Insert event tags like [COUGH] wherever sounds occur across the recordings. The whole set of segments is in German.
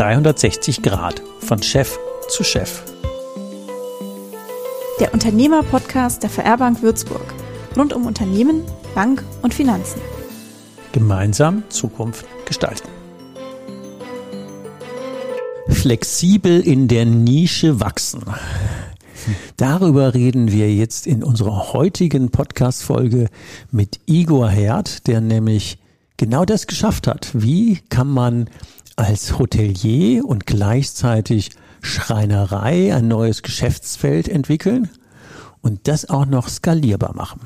360 Grad von Chef zu Chef. Der Unternehmer-Podcast der VR Bank Würzburg. Rund um Unternehmen, Bank und Finanzen. Gemeinsam Zukunft gestalten. Flexibel in der Nische wachsen. Darüber reden wir jetzt in unserer heutigen Podcast-Folge mit Igor Herd, der nämlich genau das geschafft hat. Wie kann man als Hotelier und gleichzeitig Schreinerei ein neues Geschäftsfeld entwickeln und das auch noch skalierbar machen?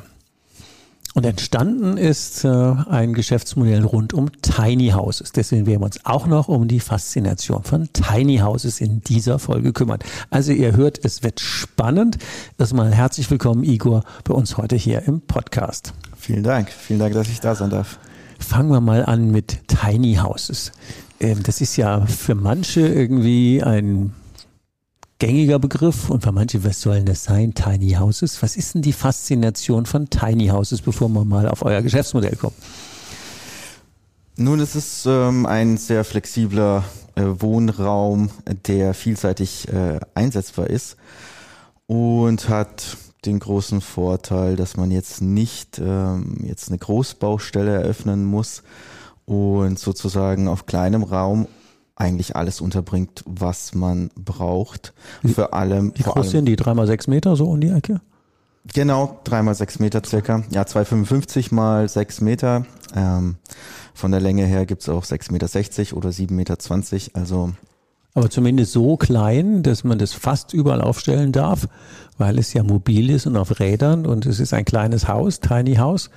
Und entstanden ist äh, ein Geschäftsmodell rund um Tiny Houses. Deswegen werden wir uns auch noch um die Faszination von Tiny Houses in dieser Folge kümmern. Also ihr hört, es wird spannend. Erstmal herzlich willkommen, Igor, bei uns heute hier im Podcast. Vielen Dank. Vielen Dank, dass ich da sein darf. Fangen wir mal an mit Tiny Houses. Ähm, das ist ja für manche irgendwie ein gängiger Begriff und für manche, was sollen das sein? Tiny Houses. Was ist denn die Faszination von Tiny Houses, bevor wir mal auf euer Geschäftsmodell kommen? Nun, es ist ähm, ein sehr flexibler äh, Wohnraum, der vielseitig äh, einsetzbar ist und hat den großen Vorteil, dass man jetzt nicht ähm, jetzt eine Großbaustelle eröffnen muss und sozusagen auf kleinem Raum eigentlich alles unterbringt, was man braucht. Für allem. Wie groß sind die? Dreimal sechs Meter so um die Ecke? Genau, dreimal sechs Meter circa. Ja, 2,55 mal sechs Meter. Ähm, von der Länge her gibt's auch 6,60 Meter oder 7,20 Meter. Also aber zumindest so klein, dass man das fast überall aufstellen darf, weil es ja mobil ist und auf Rädern und es ist ein kleines Haus, Tiny House,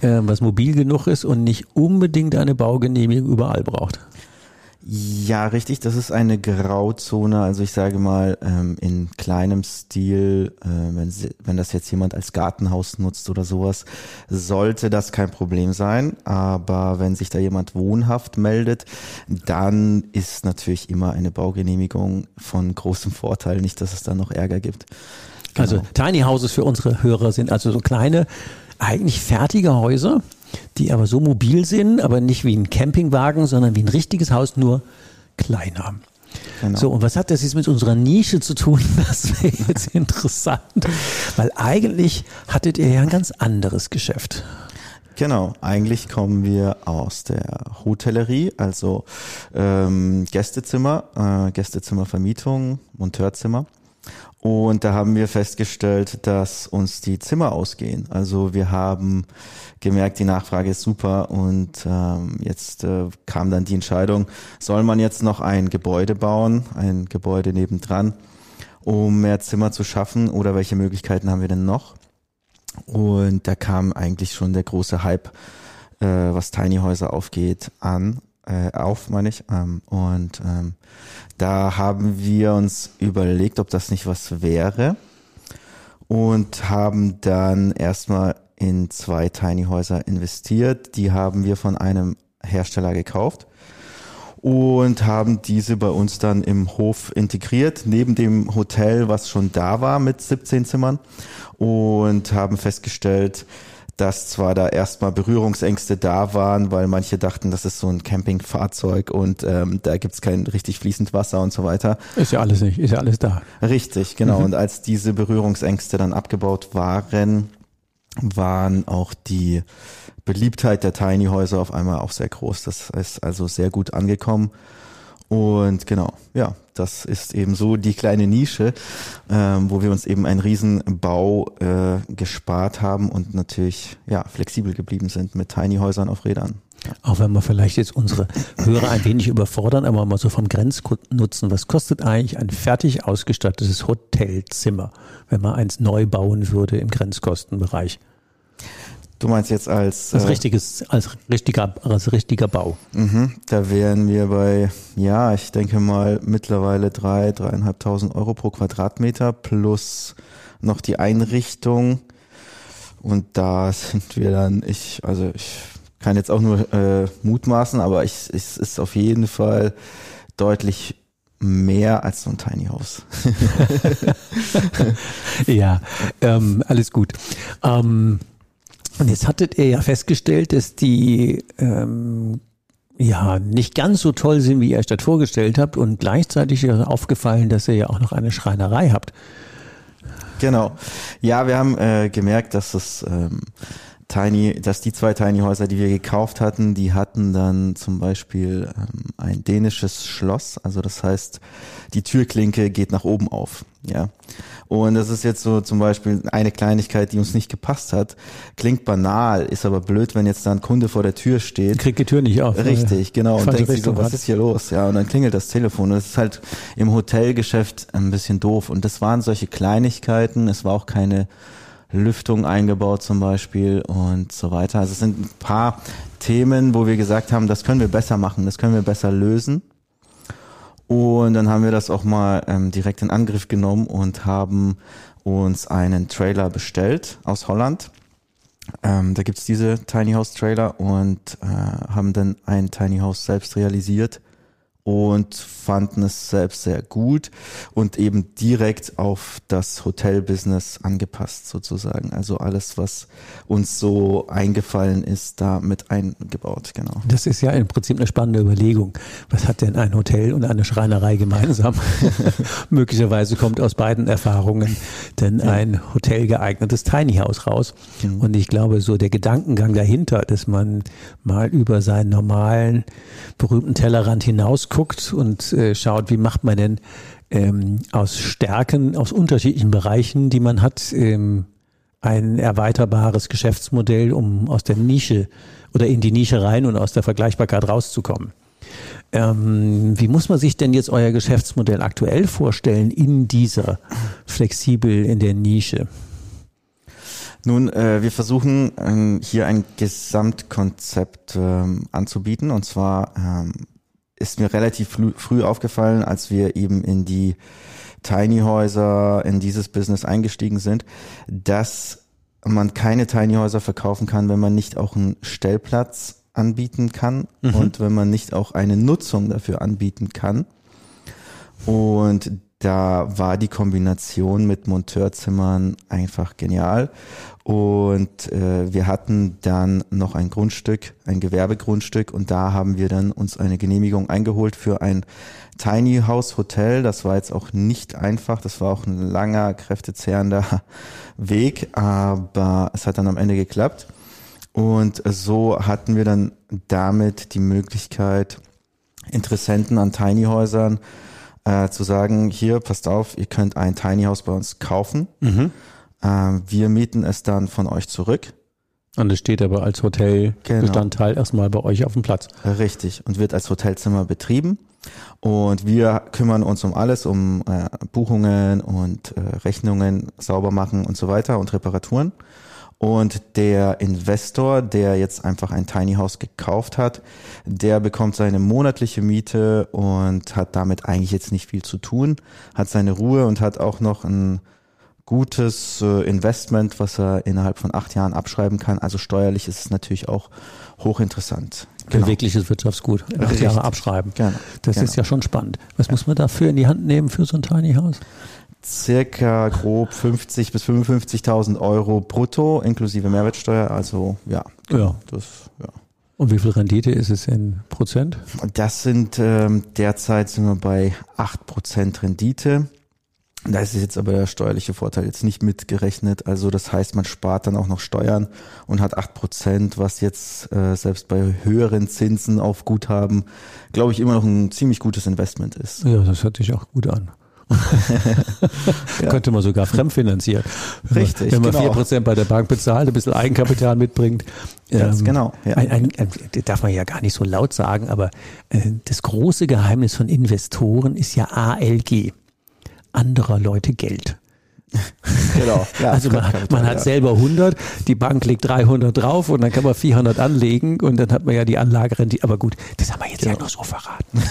äh, was mobil genug ist und nicht unbedingt eine Baugenehmigung überall braucht. Ja, richtig. Das ist eine Grauzone. Also ich sage mal, ähm, in kleinem Stil, äh, wenn, sie, wenn das jetzt jemand als Gartenhaus nutzt oder sowas, sollte das kein Problem sein. Aber wenn sich da jemand wohnhaft meldet, dann ist natürlich immer eine Baugenehmigung von großem Vorteil. Nicht, dass es da noch Ärger gibt. Also genau. Also Tiny Houses für unsere Hörer sind also so kleine, eigentlich fertige Häuser, die aber so mobil sind, aber nicht wie ein Campingwagen, sondern wie ein richtiges Haus, nur kleiner. Genau. So, und was hat das jetzt mit unserer Nische zu tun? [LAUGHS] Das wäre jetzt interessant, weil eigentlich hattet ihr ja ein ganz anderes Geschäft. Genau, eigentlich kommen wir aus der Hotellerie, also ähm, Gästezimmer, äh, Gästezimmervermietung, Monteurzimmer. Und da haben wir festgestellt, dass uns die Zimmer ausgehen. Also wir haben gemerkt, die Nachfrage ist super und ähm, jetzt äh, kam dann die Entscheidung, soll man jetzt noch ein Gebäude bauen, ein Gebäude nebendran, um mehr Zimmer zu schaffen oder welche Möglichkeiten haben wir denn noch? Und da kam eigentlich schon der große Hype, äh, was Tiny Häuser aufgeht, an äh, auf, meine ich. Ähm, und ähm, da haben wir uns überlegt, ob das nicht was wäre und haben dann erstmal in zwei Tiny Häuser investiert. Die haben wir von einem Hersteller gekauft und haben diese bei uns dann im Hof integriert, neben dem Hotel, was schon da war mit 17 Zimmern und haben festgestellt, dass zwar da erstmal Berührungsängste da waren, weil manche dachten, das ist so ein Campingfahrzeug und ähm, da gibt's kein richtig fließend Wasser und so weiter. Ist ja alles nicht, ist ja alles da. Richtig, genau. Mhm. Und als diese Berührungsängste dann abgebaut waren, waren auch die Beliebtheit der Tiny Häuser auf einmal auch sehr groß. Das ist also sehr gut angekommen. Und genau, ja, das ist eben so die kleine Nische, ähm, wo wir uns eben einen Riesenbau äh, gespart haben und natürlich ja flexibel geblieben sind mit Tiny Häusern auf Rädern. Auch wenn wir vielleicht jetzt unsere Hörer ein wenig überfordern, aber mal so vom Grenznutzen, was kostet eigentlich ein fertig ausgestattetes Hotelzimmer, wenn man eins neu bauen würde im Grenzkostenbereich? Du meinst jetzt als als äh, richtiges als richtiger als richtiger Bau. Mhm, da wären wir bei ja, ich denke mal mittlerweile drei dreieinhalbtausend Euro pro Quadratmeter plus noch die Einrichtung und da sind wir dann ich also ich kann jetzt auch nur äh, mutmaßen, aber ich es ist auf jeden Fall deutlich mehr als so ein Tiny House. [LAUGHS] ja, ähm, alles gut. Ähm, und jetzt hattet ihr ja festgestellt, dass die ähm, ja nicht ganz so toll sind, wie ihr euch das vorgestellt habt. Und gleichzeitig ist aufgefallen, dass ihr ja auch noch eine Schreinerei habt. Genau. Ja, wir haben äh, gemerkt, dass es ähm, Tiny, dass die zwei Tiny Häuser, die wir gekauft hatten, die hatten dann zum Beispiel ähm, ein dänisches Schloss. Also das heißt, die Türklinke geht nach oben auf. Ja. Und das ist jetzt so zum Beispiel eine Kleinigkeit, die uns nicht gepasst hat. Klingt banal, ist aber blöd, wenn jetzt da ein Kunde vor der Tür steht. Kriegt die Tür nicht auf. Richtig, genau. Und denkt sich so, was ist hier los? Ja, und dann klingelt das Telefon. Und das ist halt im Hotelgeschäft ein bisschen doof. Und das waren solche Kleinigkeiten. Es war auch keine Lüftung eingebaut zum Beispiel und so weiter. Also es sind ein paar Themen, wo wir gesagt haben, das können wir besser machen, das können wir besser lösen. Und dann haben wir das auch mal ähm, direkt in Angriff genommen und haben uns einen Trailer bestellt aus Holland. Ähm, da gibt's diese Tiny House Trailer und äh, haben dann ein Tiny House selbst realisiert und fanden es selbst sehr gut und eben direkt auf das Hotelbusiness angepasst sozusagen. Also alles, was uns so eingefallen ist, da mit eingebaut, genau. Das ist ja im Prinzip eine spannende Überlegung. Was hat denn ein Hotel und eine Schreinerei gemeinsam? [LAUGHS] Möglicherweise kommt aus beiden Erfahrungen denn ja. ein Hotel geeignetes Tiny House raus. Mhm. Und ich glaube, so der Gedankengang dahinter, dass man mal über seinen normalen, berühmten Tellerrand hinaus guckt und äh, schaut, wie macht man denn ähm, aus Stärken, aus unterschiedlichen Bereichen, die man hat, ähm, ein erweiterbares Geschäftsmodell, um aus der Nische oder in die Nische rein und aus der Vergleichbarkeit rauszukommen. Ähm, wie muss man sich denn jetzt euer Geschäftsmodell aktuell vorstellen in dieser flexibel in der Nische? Nun, äh, wir versuchen ähm, hier ein Gesamtkonzept ähm, anzubieten und zwar ähm, ist mir relativ früh aufgefallen, als wir eben in die Tiny Häuser, in dieses Business eingestiegen sind, dass man keine Tiny Häuser verkaufen kann, wenn man nicht auch einen Stellplatz anbieten kann mhm. und wenn man nicht auch eine Nutzung dafür anbieten kann. Und da war die Kombination mit Monteurzimmern einfach genial. Und äh, wir hatten dann noch ein Grundstück, ein Gewerbegrundstück und da haben wir dann uns eine Genehmigung eingeholt für ein Tiny House Hotel. Das war jetzt auch nicht einfach, das war auch ein langer, kräftezehrender [LAUGHS] Weg, aber es hat dann am Ende geklappt. Und so hatten wir dann damit die Möglichkeit, Interessenten an Tiny Häusern äh, zu sagen, hier, passt auf, ihr könnt ein Tiny House bei uns kaufen. Mhm. Äh, wir mieten es dann von euch zurück. Und es steht aber als Hotelbestandteil genau. erstmal bei euch auf dem Platz. Richtig. Und wird als Hotelzimmer betrieben. Und wir kümmern uns um alles, um äh, Buchungen und äh, Rechnungen sauber machen und so weiter und Reparaturen. Und der Investor, der jetzt einfach ein Tiny House gekauft hat, der bekommt seine monatliche Miete und hat damit eigentlich jetzt nicht viel zu tun, hat seine Ruhe und hat auch noch ein gutes äh, Investment, was er innerhalb von acht Jahren abschreiben kann. Also steuerlich ist es natürlich auch hochinteressant. Genau. Bewegliches Wirtschaftsgut. Acht Richtig. Jahre abschreiben. Genau. Das genau. ist ja schon spannend. Was ja. muss man dafür in die Hand nehmen für so ein Tiny House? Circa grob 50 bis 55.000 Euro brutto inklusive Mehrwertsteuer. Also ja, ja. das ja. Und wie viel Rendite ist es in Prozent? Das sind ähm, derzeit sind wir bei 8 Prozent Rendite. Da ist jetzt aber der steuerliche Vorteil jetzt nicht mitgerechnet. Also das heißt, man spart dann auch noch Steuern und hat 8 Prozent, was jetzt äh, selbst bei höheren Zinsen auf Guthaben, glaube ich, immer noch ein ziemlich gutes Investment ist. Ja, das hört sich auch gut an. [LAUGHS] ja. Könnte man sogar fremdfinanzieren. Wenn Richtig. Man, wenn man vier genau. bei der Bank bezahlt, ein bisschen Eigenkapital mitbringt. Ganz ähm, genau. Ja. Ein, ein, ein, darf man ja gar nicht so laut sagen, aber äh, das große Geheimnis von Investoren ist ja ALG. Anderer Leute Geld. [LAUGHS] genau. Ja, also man, man hat ja. selber 100, die Bank legt 300 drauf und dann kann man 400 anlegen und dann hat man ja die Anlagerendite. Aber gut, das haben wir jetzt genau. ja noch so verraten.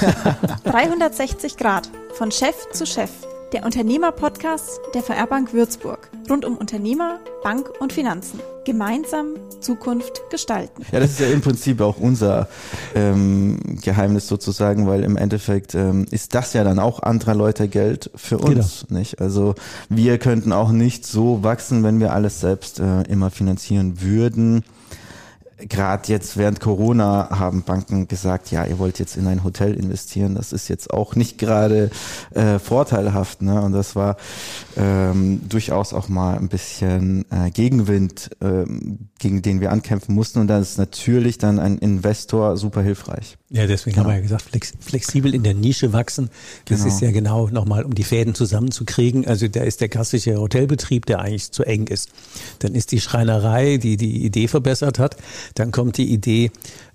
[LAUGHS] 360 Grad, von Chef zu Chef der Unternehmer-Podcast der VR Bank Würzburg. Rund um Unternehmer, Bank und Finanzen. Gemeinsam Zukunft gestalten. Ja, das ist ja im Prinzip auch unser ähm, Geheimnis sozusagen, weil im Endeffekt ähm, ist das ja dann auch anderer Leute Geld für uns, genau. nicht? Also wir könnten auch nicht so wachsen, wenn wir alles selbst äh, immer finanzieren würden gerade jetzt während Corona haben Banken gesagt, ja, ihr wollt jetzt in ein Hotel investieren. Das ist jetzt auch nicht gerade äh, vorteilhaft. Ne? Und das war ähm, durchaus auch mal ein bisschen äh, Gegenwind, ähm, gegen den wir ankämpfen mussten. Und da ist natürlich dann ein Investor super hilfreich. Ja, deswegen genau. haben wir ja gesagt, flex, flexibel in der Nische wachsen. Das genau. ist ja genau nochmal, um die Fäden zusammenzukriegen. Also da ist der klassische Hotelbetrieb, der eigentlich zu eng ist. Dann ist die Schreinerei, die die Idee verbessert hat. Dann kommt die Idee,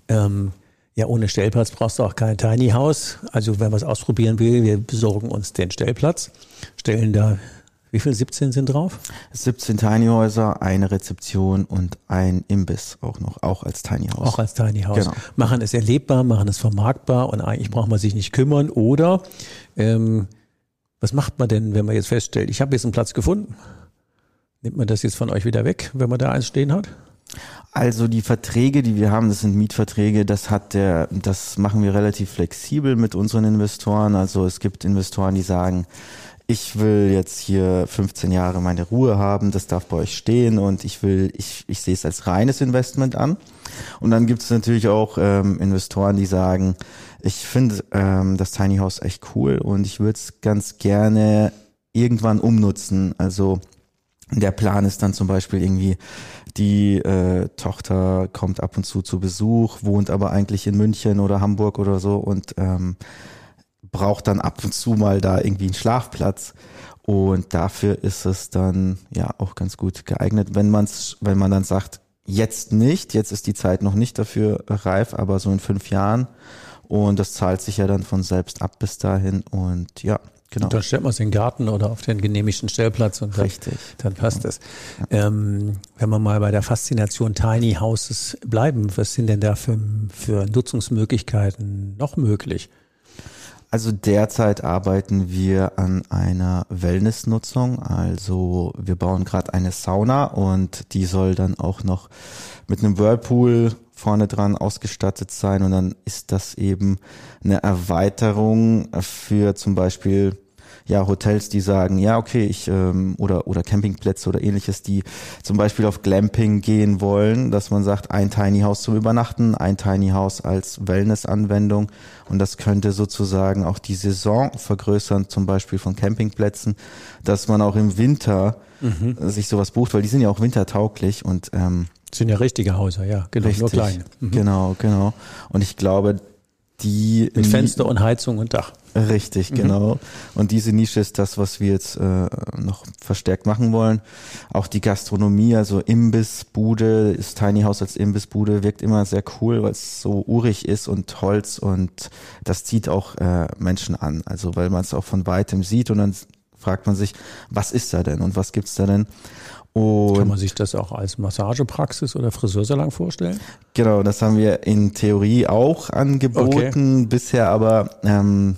ähm, ja, ohne Stellplatz brauchst du auch kein Tiny House. Also wenn man es ausprobieren will, wir besorgen uns den Stellplatz, stellen da wie viel 17 sind drauf? 17 Tiny Häuser, eine Rezeption und ein Imbiss auch noch, auch als Tiny House. Auch als Tiny House. Genau. Machen es erlebbar, machen es vermarktbar und eigentlich braucht man sich nicht kümmern. Oder ähm, was macht man denn, wenn man jetzt feststellt, ich habe jetzt einen Platz gefunden? Nimmt man das jetzt von euch wieder weg, wenn man da eins stehen hat? Also die Verträge, die wir haben, das sind Mietverträge, das hat der, das machen wir relativ flexibel mit unseren Investoren. Also es gibt Investoren, die sagen, ich will jetzt hier 15 Jahre meine Ruhe haben, das darf bei euch stehen und ich will, ich, ich sehe es als reines Investment an. Und dann gibt es natürlich auch ähm, Investoren, die sagen, ich finde ähm, das Tiny House echt cool und ich würde es ganz gerne irgendwann umnutzen. Also der Plan ist dann zum Beispiel irgendwie, die äh, Tochter kommt ab und zu zu Besuch, wohnt aber eigentlich in München oder Hamburg oder so und ähm, braucht dann ab und zu mal da irgendwie einen Schlafplatz. Und dafür ist es dann ja auch ganz gut geeignet, wenn man's, wenn man dann sagt, jetzt nicht, jetzt ist die Zeit noch nicht dafür reif, aber so in fünf Jahren. Und das zahlt sich ja dann von selbst ab bis dahin. Und ja, Genau. Und dann stellt man es in den Garten oder auf den genehmigten Stellplatz und dann, Richtig. dann passt es. Ja. Ähm, wenn wir mal bei der Faszination Tiny Houses bleiben, was sind denn da für, für Nutzungsmöglichkeiten noch möglich? Also derzeit arbeiten wir an einer Wellnessnutzung. Also wir bauen gerade eine Sauna und die soll dann auch noch mit einem Whirlpool vorne dran ausgestattet sein und dann ist das eben eine Erweiterung für zum Beispiel ja Hotels, die sagen, ja okay, ich ähm, oder oder Campingplätze oder ähnliches, die zum Beispiel auf Glamping gehen wollen, dass man sagt, ein Tiny House zum Übernachten, ein Tiny House als Wellness-Anwendung und das könnte sozusagen auch die Saison vergrößern, zum Beispiel von Campingplätzen, dass man auch im Winter mhm. sich sowas bucht, weil die sind ja auch wintertauglich und ähm, sind ja richtige Häuser, ja, genau, richtig, nur kleine. Mhm. Genau, genau. Und ich glaube, die mit Fenster und Heizung und Dach. Richtig, mhm. genau. Und diese Nische ist das, was wir jetzt äh, noch verstärkt machen wollen. Auch die Gastronomie, also Imbissbude, ist Tiny House als Imbissbude, wirkt immer sehr cool, weil es so urig ist und Holz und das zieht auch äh, Menschen an. Also weil man es auch von weitem sieht und dann fragt man sich, was ist da denn und was gibt's da denn? Und Kann man sich das auch als Massagepraxis oder Friseursalon vorstellen? Genau, das haben wir in Theorie auch angeboten, okay. bisher aber ähm,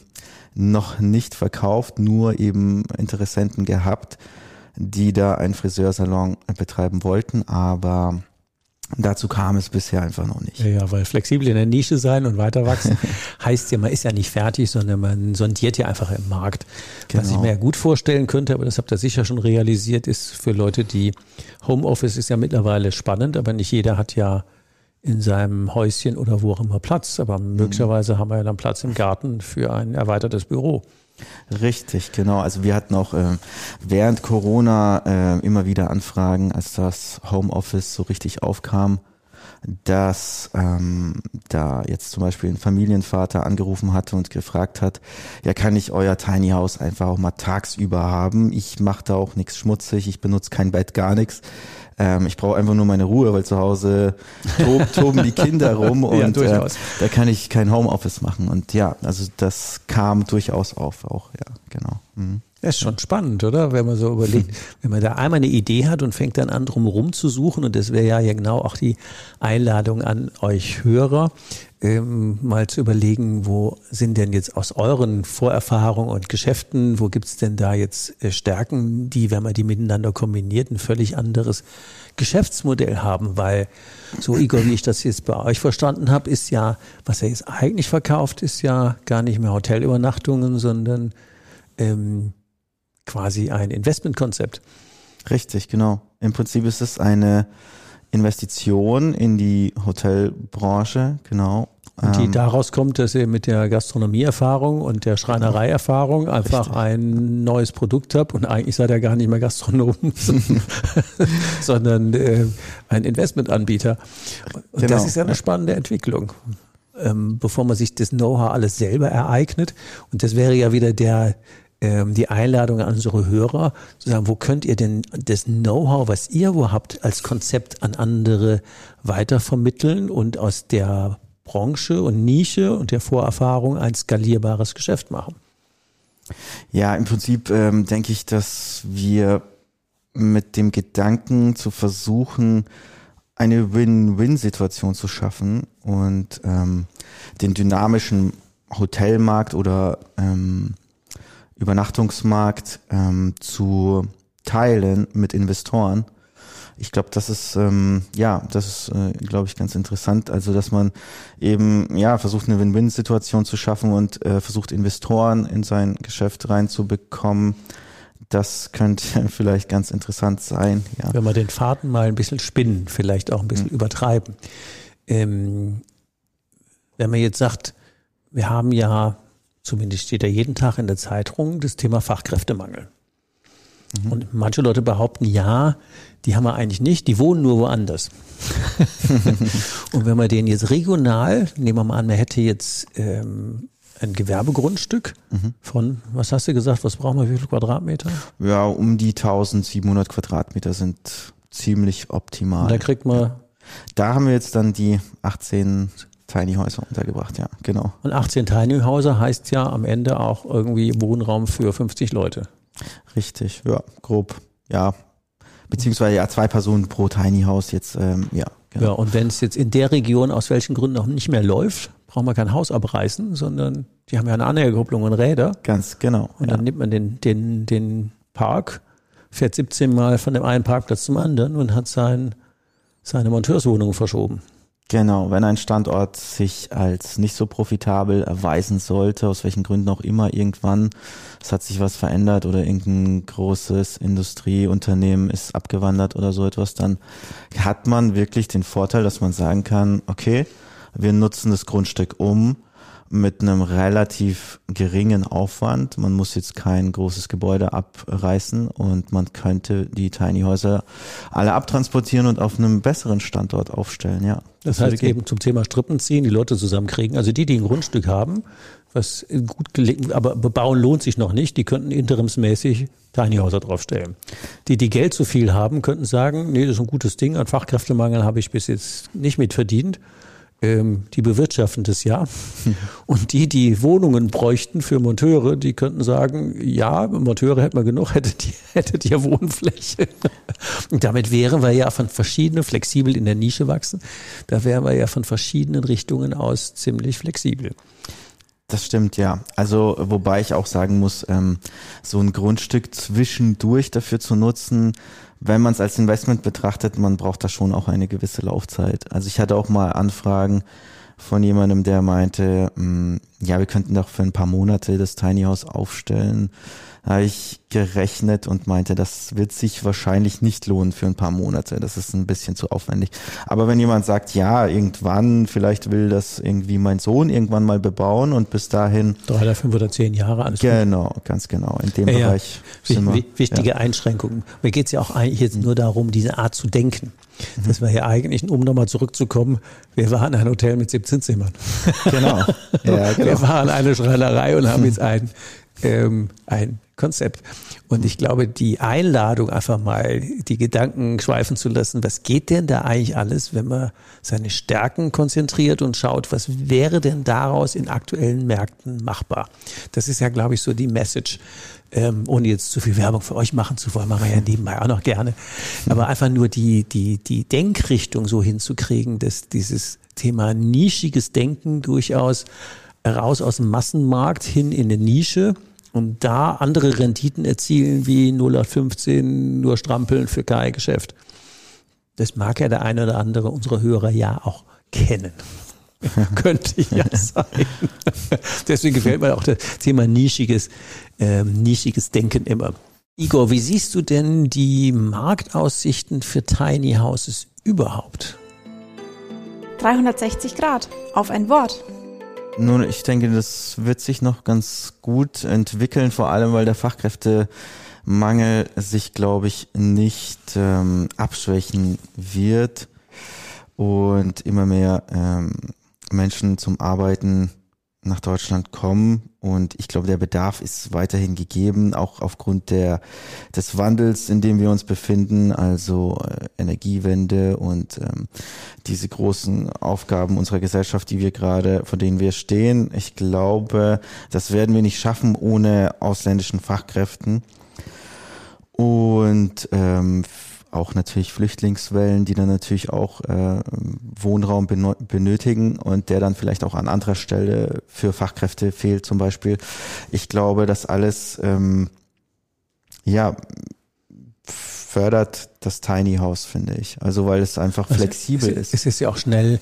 noch nicht verkauft, nur eben Interessenten gehabt, die da einen Friseursalon betreiben wollten, aber Dazu kam es bisher einfach noch nicht. Ja, weil flexibel in der Nische sein und weiter wachsen [LAUGHS] heißt ja, man ist ja nicht fertig, sondern man sondiert ja einfach im Markt. Genau. Was ich mir ja gut vorstellen könnte, aber das habt ihr sicher schon realisiert, ist für Leute, die Homeoffice ist ja mittlerweile spannend, aber nicht jeder hat ja in seinem Häuschen oder wo auch immer Platz. Aber mhm. möglicherweise haben wir ja dann Platz im Garten für ein erweitertes Büro. Richtig, genau. Also wir hatten auch äh, während Corona äh, immer wieder Anfragen, als das Homeoffice so richtig aufkam, dass ähm, da jetzt zum Beispiel ein Familienvater angerufen hatte und gefragt hat, ja, kann ich euer Tiny House einfach auch mal tagsüber haben? Ich mache da auch nichts schmutzig, ich benutze kein Bett, gar nichts. Ähm, ich brauche einfach nur meine Ruhe, weil zu Hause tob, [LAUGHS] toben die Kinder rum und ja, äh, da kann ich kein Homeoffice machen. Und ja, also das kam durchaus auf auch, ja, genau. Mhm. Das ist schon spannend, oder? Wenn man so überlegt, [LAUGHS] wenn man da einmal eine Idee hat und fängt dann an, drum rum zu suchen, und das wäre ja genau auch die Einladung an euch Hörer, ähm, mal zu überlegen, wo sind denn jetzt aus euren Vorerfahrungen und Geschäften, wo gibt's denn da jetzt äh, Stärken, die, wenn man die miteinander kombiniert, ein völlig anderes Geschäftsmodell haben, weil so Igor, wie ich das jetzt bei euch verstanden habe, ist ja, was er jetzt eigentlich verkauft, ist ja gar nicht mehr Hotelübernachtungen, sondern ähm, quasi ein Investmentkonzept. Richtig, genau. Im Prinzip ist es eine Investition in die Hotelbranche, genau. Und die Ähm, daraus kommt, dass ihr mit der Gastronomieerfahrung und der Schreinereierfahrung einfach Richtig. ein neues Produkt habt und eigentlich seid ihr gar nicht mehr Gastronom, [LAUGHS] sondern äh, ein Investmentanbieter. Und das Genau. ist ja eine spannende Entwicklung. Ähm, bevor man sich das Know-how alles selber ereignet. Und das wäre ja wieder der, ähm, die Einladung an unsere Hörer, zu sagen, wo könnt ihr denn das Know-how, was ihr wo habt, als Konzept an andere weitervermitteln und aus der Branche und Nische und der Vorerfahrung ein skalierbares Geschäft machen? Ja, im Prinzip ähm, denke ich, dass wir mit dem Gedanken zu versuchen, eine Win-Win-Situation zu schaffen und ähm, den dynamischen Hotelmarkt oder ähm, Übernachtungsmarkt ähm, zu teilen mit Investoren. Ich glaube, das ist ähm, ja, das ist, äh, glaube ich, ganz interessant. Also, dass man eben ja versucht, eine Win-Win-Situation zu schaffen und äh, versucht, Investoren in sein Geschäft reinzubekommen. Das könnte [LAUGHS] vielleicht ganz interessant sein. Ja, Wenn wir den Faden mal ein bisschen spinnen, vielleicht auch ein bisschen übertreiben. Ähm, wenn man jetzt sagt, wir haben ja, zumindest steht ja jeden Tag in der Zeitung, das Thema Fachkräftemangel. Und manche Leute behaupten, ja, die haben wir eigentlich nicht, die wohnen nur woanders. [LAUGHS] und wenn man den jetzt regional, nehmen wir mal an, man hätte jetzt ähm, ein Gewerbegrundstück von, was hast du gesagt, was brauchen wir, wie viel Quadratmeter? ja um die 1700 Quadratmeter sind ziemlich optimal. Und da kriegt man Da haben wir jetzt dann die 18 Tiny Häuser untergebracht, ja, genau. Und 18 Tiny Häuser heißt ja am Ende auch irgendwie Wohnraum für 50 Leute. Richtig, ja, grob, ja. Beziehungsweise ja, zwei Personen pro Tiny House jetzt, ähm, ja, genau. Ja, und wenn es jetzt in der Region aus welchen Gründen auch nicht mehr läuft, braucht man kein Haus abreißen, sondern die haben ja eine Anhängerkupplung und Räder. Ganz genau. Und ja. dann nimmt man den, den, den Park, fährt 17 Mal von dem einen Parkplatz zum anderen und hat sein, seine Monteurswohnung verschoben. Genau, wenn ein Standort sich als nicht so profitabel erweisen sollte, aus welchen Gründen auch immer, irgendwann, es hat sich was verändert oder irgendein großes Industrieunternehmen ist abgewandert oder so etwas, dann hat man wirklich den Vorteil, dass man sagen kann, okay, wir nutzen das Grundstück um mit einem relativ geringen Aufwand. Man muss jetzt kein großes Gebäude abreißen und man könnte die Tiny Häuser alle abtransportieren und auf einem besseren Standort aufstellen, ja. Das würde heißt eben zum Thema Strippen ziehen, die Leute zusammenkriegen. Also die, die ein Grundstück haben, was gut gelegen, aber bebauen lohnt sich noch nicht, die könnten interimsmäßig Tiny Häuser draufstellen. Die, die Geld zu viel haben, könnten sagen, nee, das ist ein gutes Ding, an Fachkräftemangel habe ich bis jetzt nicht mit verdient. Ähm, die bewirtschaften das ja. Und die, die Wohnungen bräuchten für Monteure, die könnten sagen, ja, Monteure hätten wir genug, [LAUGHS] hättet ihr, hättet ihr Wohnfläche. [LAUGHS] Und damit wären wir ja von verschiedenen, flexibel in der Nische wachsen, da wären wir ja von verschiedenen Richtungen aus ziemlich flexibel. Das stimmt, ja. Also, wobei ich auch sagen muss, ähm, so ein Grundstück zwischendurch dafür zu nutzen, wenn man es als Investment betrachtet, man braucht da schon auch eine gewisse Laufzeit. Also ich hatte auch mal Anfragen von jemandem, der meinte, mh, ja, wir könnten doch für ein paar Monate das Tiny House aufstellen. Habe ich gerechnet und meinte, das wird sich wahrscheinlich nicht lohnen für ein paar Monate. Das ist ein bisschen zu aufwendig. Aber wenn jemand sagt, ja, irgendwann, vielleicht will das irgendwie mein Sohn irgendwann mal bebauen und bis dahin, Drei oder fünf oder zehn Jahre, alles gut. genau, ganz genau, in dem Ja, ja. Bereich Wi- sind wir. wi- Wichtige ja. Einschränkungen. Mir geht es ja auch eigentlich jetzt nur darum, diese Art zu denken. Mhm. Das war ja eigentlich, um nochmal zurückzukommen, wir waren ein Hotel mit 17 Zimmern. Genau. [LAUGHS] Ja, genau. Wir waren eine Schreinerei und haben jetzt ein, ähm, ein Konzept. Und ich glaube, die Einladung, einfach mal die Gedanken schweifen zu lassen, was geht denn da eigentlich alles, wenn man seine Stärken konzentriert und schaut, was wäre denn daraus in aktuellen Märkten machbar? Das ist ja, glaube ich, so die Message. Ähm, ohne jetzt zu viel Werbung für euch machen zu wollen, machen wir ja nebenbei auch noch gerne. Aber einfach nur die, die, die Denkrichtung so hinzukriegen, dass dieses Thema nischiges Denken durchaus raus aus dem Massenmarkt hin in eine Nische und da andere Renditen erzielen wie 0815 nur strampeln für kein Geschäft. Das mag ja der eine oder andere unserer Hörer ja auch kennen. [LAUGHS] Könnte ja sein. [LAUGHS] Deswegen gefällt mir auch das Thema nischiges, ähm, nischiges Denken immer. Igor, wie siehst du denn die Marktaussichten für Tiny Houses überhaupt? 360 Grad auf ein Wort. Nun, ich denke, das wird sich noch ganz gut entwickeln, vor allem weil der Fachkräftemangel sich, glaube ich, nicht ähm, abschwächen wird und immer mehr ähm, Menschen zum Arbeiten nach Deutschland kommen und ich glaube, der Bedarf ist weiterhin gegeben, auch aufgrund der, des Wandels, in dem wir uns befinden, also äh, Energiewende und ähm, diese großen Aufgaben unserer Gesellschaft, die wir gerade, vor denen wir stehen. Ich glaube, das werden wir nicht schaffen ohne ausländischen Fachkräften. Und ähm, auch natürlich Flüchtlingswellen, die dann natürlich auch äh, Wohnraum benötigen und der dann vielleicht auch an anderer Stelle für Fachkräfte fehlt zum Beispiel. Ich glaube, das alles ähm, ja fördert das Tiny House, finde ich. Also weil es einfach also flexibel es, ist. Es ist ja auch schnell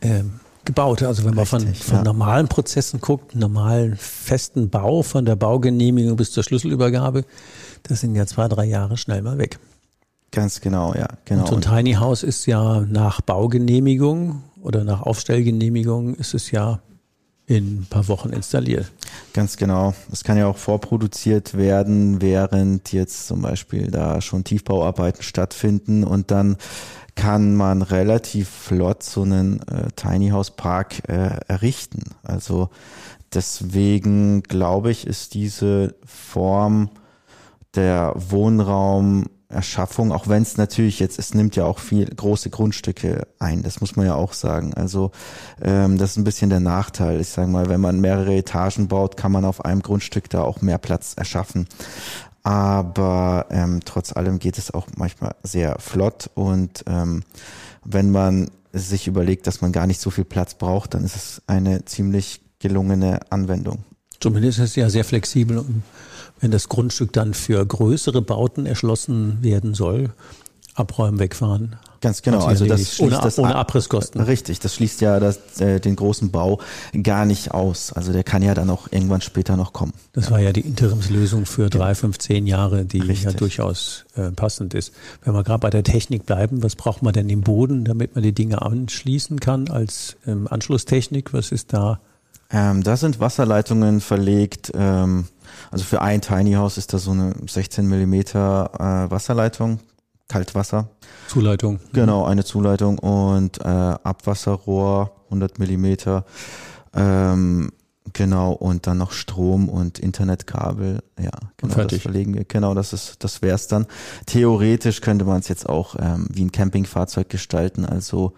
ähm, gebaut. Also wenn man Richtig, von, von ja. normalen Prozessen guckt, normalen festen Bau, von der Baugenehmigung bis zur Schlüsselübergabe, das sind ja zwei, drei Jahre schnell mal weg. Ganz genau, ja, genau. Und so ein Tiny House ist ja nach Baugenehmigung oder nach Aufstellgenehmigung ist es ja in ein paar Wochen installiert. Ganz genau. Es kann ja auch vorproduziert werden, während jetzt zum Beispiel da schon Tiefbauarbeiten stattfinden und dann kann man relativ flott so einen äh, Tiny House Park äh, errichten. Also deswegen glaube ich, ist diese Form der Wohnraum Erschaffung, auch wenn es natürlich jetzt, es nimmt ja auch viel große Grundstücke ein, das muss man ja auch sagen. Also ähm, das ist ein bisschen der Nachteil. Ich sage mal, wenn man mehrere Etagen baut, kann man auf einem Grundstück da auch mehr Platz erschaffen. Aber ähm, trotz allem geht es auch manchmal sehr flott und ähm, wenn man sich überlegt, dass man gar nicht so viel Platz braucht, dann ist es eine ziemlich gelungene Anwendung. Zumindest ist es ja sehr flexibel, wenn das Grundstück dann für größere Bauten erschlossen werden soll, abräumen, wegfahren. Ganz genau, also das schließt ohne, das ohne Abriss,kosten. Richtig, das schließt ja das, äh, den großen Bau gar nicht aus. Also der kann ja dann auch irgendwann später noch kommen. Das war ja die Interimslösung für drei, fünf, zehn Jahre, die Richtig. ja durchaus äh, passend ist. Wenn wir gerade bei der Technik bleiben, was braucht man denn im Boden, damit man die Dinge anschließen kann als ähm, Anschlusstechnik? Was ist da? Ähm, da sind Wasserleitungen verlegt. Ähm, also für ein Tiny House ist da so eine 16 Millimeter äh, Wasserleitung, Kaltwasser. Zuleitung. Genau, eine Zuleitung und äh, Abwasserrohr 100 Millimeter. Ähm, genau, und dann noch Strom und Internetkabel. Ja, genau, fertig. das verlegen wir. Genau, das ist, das wär's dann. Theoretisch könnte man es jetzt auch ähm, wie ein Campingfahrzeug gestalten, also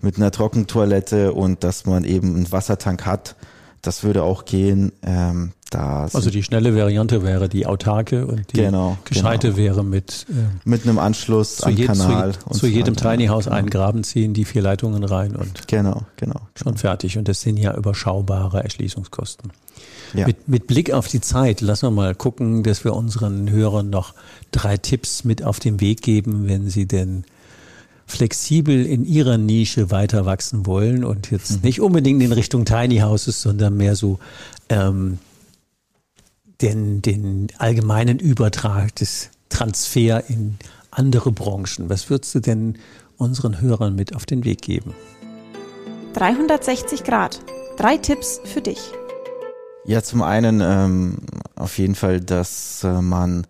mit einer Trockentoilette und dass man eben einen Wassertank hat. Das würde auch gehen. Ähm, da also die schnelle Variante wäre die autarke und die genau, gescheite genau. wäre mit äh, mit einem Anschluss am je, Kanal zu, zu jedem Tiny House genau. einen Graben ziehen, die vier Leitungen rein und genau, genau, schon genau. fertig. Und das sind ja überschaubare Erschließungskosten. Ja. Mit, mit Blick auf die Zeit, lassen wir mal gucken, dass wir unseren Hörern noch drei Tipps mit auf den Weg geben, wenn sie denn flexibel in ihrer Nische weiter wachsen wollen und jetzt mhm. nicht unbedingt in Richtung Tiny Houses, sondern mehr so ähm, den, den allgemeinen Übertrag des Transfer in andere Branchen. Was würdest du denn unseren Hörern mit auf den Weg geben? 360 Grad. Drei Tipps für dich. Ja, zum einen ähm, auf jeden Fall, dass äh, man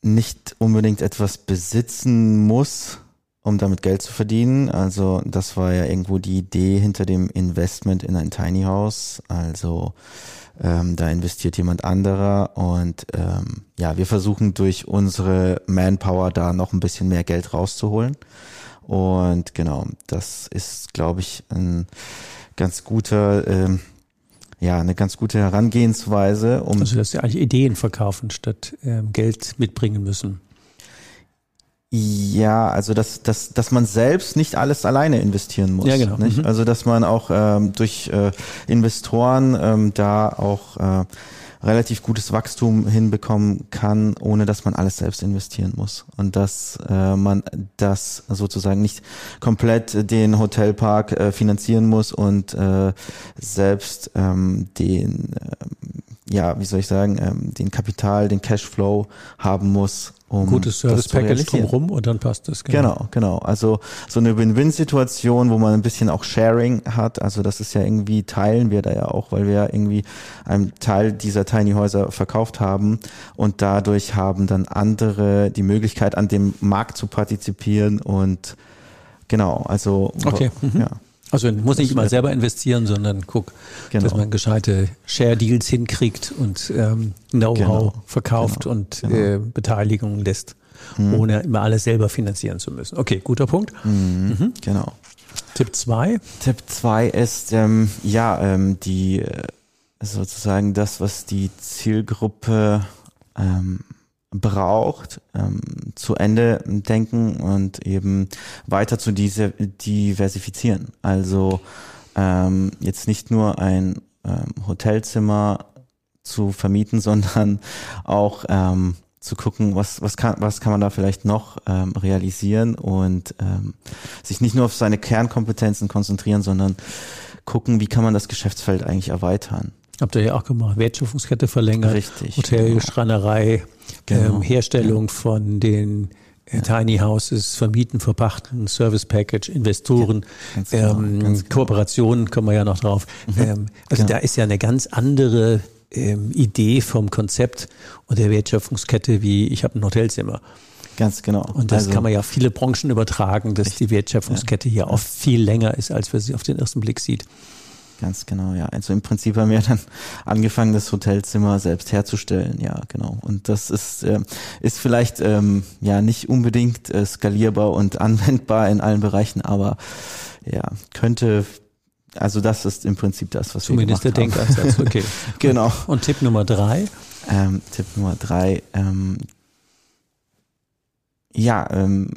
nicht unbedingt etwas besitzen muss, um damit Geld zu verdienen. Also das war ja irgendwo die Idee hinter dem Investment in ein Tiny House. Also ähm, da investiert jemand anderer und ähm, ja, wir versuchen durch unsere Manpower da noch ein bisschen mehr Geld rauszuholen. Und genau, das ist, glaube ich, ein ganz guter, ähm, ja, eine ganz gute Herangehensweise. Um also, dass sie eigentlich Ideen verkaufen, statt ähm, Geld mitbringen müssen. Ja, also dass, dass, dass man selbst nicht alles alleine investieren muss. Ja, genau. Mhm. Also dass man auch ähm, durch äh, Investoren ähm, da auch äh, relativ gutes Wachstum hinbekommen kann, ohne dass man alles selbst investieren muss. Und dass äh, man das sozusagen nicht komplett den Hotelpark äh, finanzieren muss und äh, selbst ähm, den äh, ja, wie soll ich sagen, ähm, den Kapital, den Cashflow haben muss, um Gutes das Service Package drumherum und dann passt das. Genau, genau. Also so eine Win-Win-Situation, wo man ein bisschen auch Sharing hat. Also das ist ja irgendwie, teilen wir da ja auch, weil wir ja irgendwie einen Teil dieser Tiny Häuser verkauft haben und dadurch haben dann andere die Möglichkeit, an dem Markt zu partizipieren und genau, also Okay, mhm. ja. Also man muss nicht immer selber investieren, sondern guck, Genau. dass man gescheite Share-Deals hinkriegt und ähm, Know-how Genau, verkauft genau, und genau. Äh, Beteiligungen lässt, ohne immer alles selber finanzieren zu müssen. Okay, guter Punkt. Mhm, genau. Tipp zwei. Tipp zwei ist, ähm, ja, ähm, die äh, sozusagen das, was die Zielgruppe ähm, braucht, ähm, zu Ende denken und eben weiter zu diese, diversifizieren. Also ähm, jetzt nicht nur ein ähm, Hotelzimmer zu vermieten, [LAUGHS] sondern auch ähm, zu gucken, was, was, kann, was kann man da vielleicht noch ähm, realisieren und ähm, sich nicht nur auf seine Kernkompetenzen konzentrieren, sondern gucken, wie kann man das Geschäftsfeld eigentlich erweitern. Habt ihr ja auch gemacht. Wertschöpfungskette verlängert. Richtig, Hotel, genau. Schreinerei, Genau, ähm, Herstellung von den äh, Tiny Houses, Vermieten, Verpachten, Service Package, Investoren, ganz genau, ähm, genau. Kooperationen, kommen wir ja noch drauf. Ähm, also genau. da ist ja eine ganz andere ähm, Idee vom Konzept und der Wertschöpfungskette wie ich habe ein Hotelzimmer. Ganz genau. Und das Also, kann man ja auf viele Branchen übertragen, dass die Wertschöpfungskette hier oft viel länger ist, als man sie auf den ersten Blick sieht. Ganz genau, ja. Also im Prinzip haben wir [LAUGHS] dann angefangen, das Hotelzimmer selbst herzustellen, ja, genau. Und das ist, äh, ist vielleicht ähm, ja nicht unbedingt äh, skalierbar und [LAUGHS] anwendbar in allen Bereichen, aber ja, könnte, also das ist im Prinzip das, was Zumindest der wir gemacht haben. Denkansatz. [LAUGHS] Okay. Genau. Und Tipp Nummer drei. Ähm, Tipp Nummer drei, ähm, ja, ähm,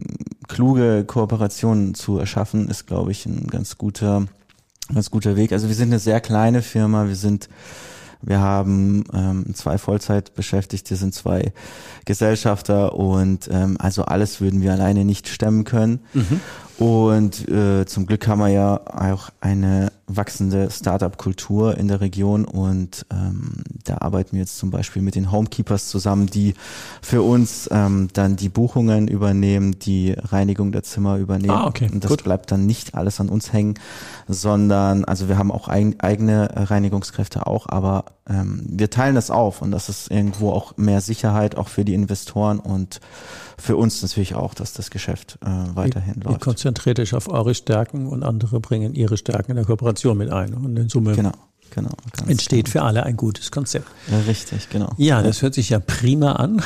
kluge Kooperationen zu erschaffen, ist, glaube ich, ein ganz guter, ganz guter Weg. Also wir sind eine sehr kleine Firma, wir sind, wir haben ähm, zwei Vollzeitbeschäftigte, sind zwei Gesellschafter und ähm, also alles würden wir alleine nicht stemmen können. Und äh, zum Glück haben wir ja auch eine wachsende Startup-Kultur in der Region und ähm, da arbeiten wir jetzt zum Beispiel mit den Homekeepers zusammen, die für uns ähm, dann die Buchungen übernehmen, die Reinigung der Zimmer übernehmen. Ah, okay, Und das gut. bleibt dann nicht alles an uns hängen, sondern also wir haben auch ein, eigene Reinigungskräfte auch, aber ähm, wir teilen das auf und das ist irgendwo auch mehr Sicherheit auch für die Investoren und für uns natürlich auch, dass das Geschäft äh, weiterhin Ihr läuft. Konzentriert euch auf eure Stärken und andere bringen ihre Stärken in der Kooperation mit ein. Und in Summe Genau, genau. ganz entsteht für alle ein gutes Konzept. genau. Ja, richtig, genau. Ja, das hört sich ja prima an.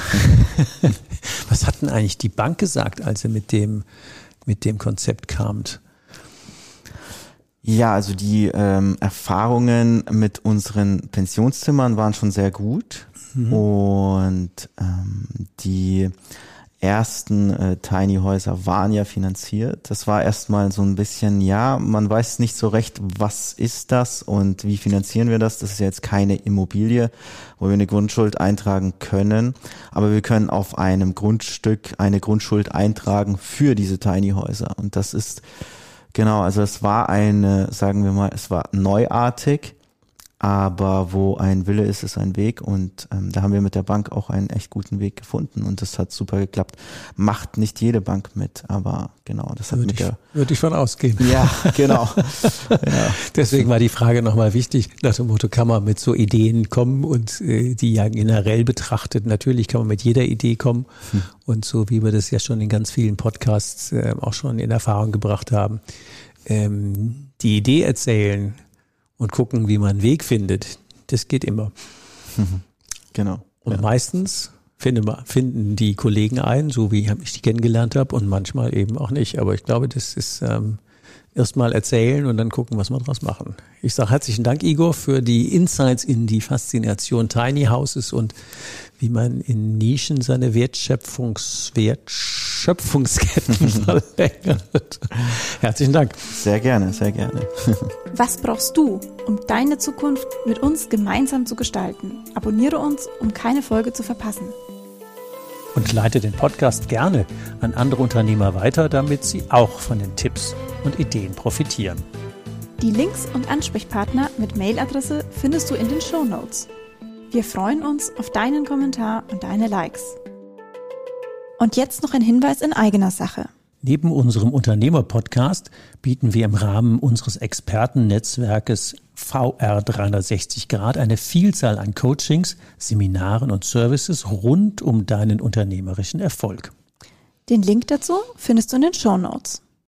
[LAUGHS] Was hat denn eigentlich die Bank gesagt, als ihr mit dem, mit dem Konzept kamt? Ja, also die ähm, Erfahrungen mit unseren Pensionszimmern waren schon sehr gut und ähm, die ersten äh, Tiny Häuser waren ja finanziert. Das war erstmal so ein bisschen, ja, man weiß nicht so recht, was ist das und wie finanzieren wir das. Das ist ja jetzt keine Immobilie, wo wir eine Grundschuld eintragen können, aber wir können auf einem Grundstück eine Grundschuld eintragen für diese Tiny Häuser und das ist Genau, also es war eine, sagen wir mal, es war neuartig, aber wo ein Wille ist, ist ein Weg und ähm, da haben wir mit der Bank auch einen echt guten Weg gefunden und das hat super geklappt. Macht nicht jede Bank mit, aber genau, das hat Würde mit ich, der würde ich von ausgehen. Ja, [LAUGHS] genau. ja. Deswegen war die Frage nochmal wichtig, nach dem Motto, kann man mit so Ideen kommen und äh, die ja generell betrachtet, natürlich kann man mit jeder Idee kommen und so wie wir das ja schon in ganz vielen Podcasts äh, auch schon in Erfahrung gebracht haben, ähm, die Idee erzählen und gucken, wie man einen Weg findet, das geht immer. Genau. Und ja. meistens finden, die Kollegen ein, so wie ich die kennengelernt habe, und manchmal eben auch nicht. Aber ich glaube, das ist ähm, erstmal erzählen und dann gucken, was wir draus machen. Ich sage herzlichen Dank, Igor, für die Insights in die Faszination Tiny Houses und wie man in Nischen seine Wertschöpfungs Wertschöpfungsketten [LAUGHS] verlängert. Herzlichen Dank. Sehr gerne, sehr gerne. [LAUGHS] Was brauchst du, um deine Zukunft mit uns gemeinsam zu gestalten? Abonniere uns, um keine Folge zu verpassen. und leite den Podcast gerne an andere Unternehmer weiter, damit sie auch von den Tipps und Ideen profitieren. Die Links und Ansprechpartner mit Mailadresse findest du in den Show Notes. Wir freuen uns auf deinen Kommentar und deine Likes. Und jetzt noch ein Hinweis in eigener Sache. Neben unserem Unternehmer-Podcast bieten wir im Rahmen unseres Expertennetzwerkes VR 360 Grad eine Vielzahl an Coachings, Seminaren und Services rund um deinen unternehmerischen Erfolg. Den Link dazu findest du in den Show Notes.